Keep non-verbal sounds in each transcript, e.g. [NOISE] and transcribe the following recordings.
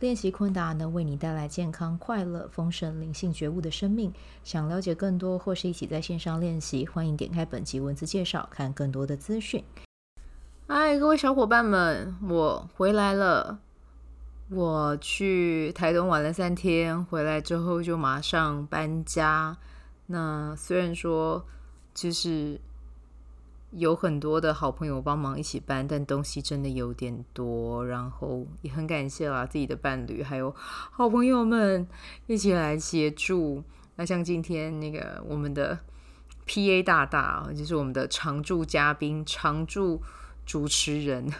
练习昆达能为你带来健康、快乐、丰盛、灵性觉悟的生命。想了解更多，或是一起在线上练习，欢迎点开本集文字介绍，看更多的资讯。嗨，各位小伙伴们，我回来了。我去台东玩了三天，回来之后就马上搬家。那虽然说，就是。有很多的好朋友帮忙一起搬，但东西真的有点多，然后也很感谢啦，自己的伴侣还有好朋友们一起来协助。那像今天那个我们的 PA 大大，就是我们的常驻嘉宾、常驻主持人，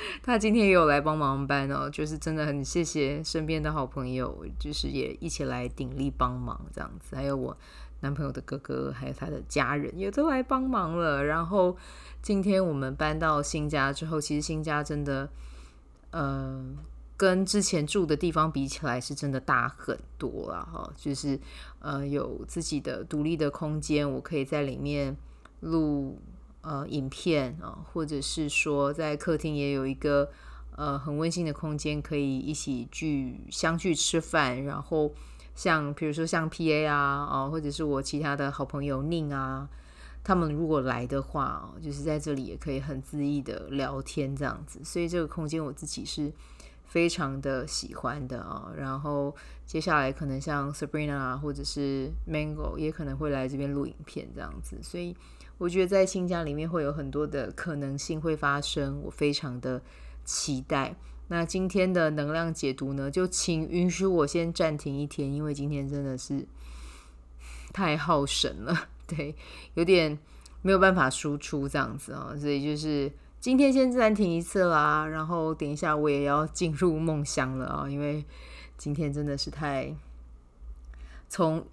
[LAUGHS] 他今天也有来帮忙搬哦，就是真的很谢谢身边的好朋友，就是也一起来鼎力帮忙这样子，还有我。男朋友的哥哥还有他的家人也都来帮忙了。然后今天我们搬到新家之后，其实新家真的，呃，跟之前住的地方比起来是真的大很多了哈。就是呃，有自己的独立的空间，我可以在里面录呃影片啊，或者是说在客厅也有一个呃很温馨的空间，可以一起聚相聚吃饭，然后。像比如说像 PA 啊，啊，或者是我其他的好朋友宁啊，他们如果来的话，就是在这里也可以很恣意的聊天这样子，所以这个空间我自己是非常的喜欢的啊。然后接下来可能像 Sabrina 啊，或者是 Mango 也可能会来这边录影片这样子，所以我觉得在新家里面会有很多的可能性会发生，我非常的期待。那今天的能量解读呢，就请允许我先暂停一天，因为今天真的是 [LAUGHS] 太耗神了，[LAUGHS] 对，有点没有办法输出这样子啊，所以就是今天先暂停一次啦，然后等一下我也要进入梦乡了啊，因为今天真的是太从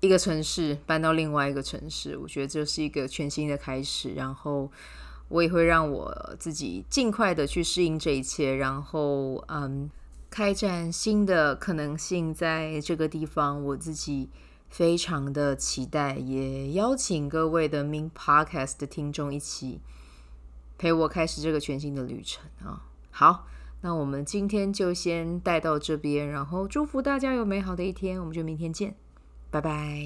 一个城市搬到另外一个城市，我觉得这是一个全新的开始，然后。我也会让我自己尽快的去适应这一切，然后嗯，开展新的可能性，在这个地方，我自己非常的期待，也邀请各位的 Min Podcast 的听众一起陪我开始这个全新的旅程啊！好，那我们今天就先带到这边，然后祝福大家有美好的一天，我们就明天见，拜拜。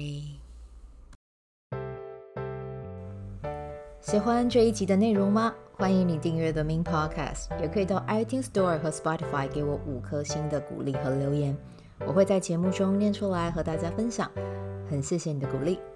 喜欢这一集的内容吗？欢迎你订阅 The Min Podcast，也可以到 iTunes Store 和 Spotify 给我五颗星的鼓励和留言，我会在节目中念出来和大家分享。很谢谢你的鼓励，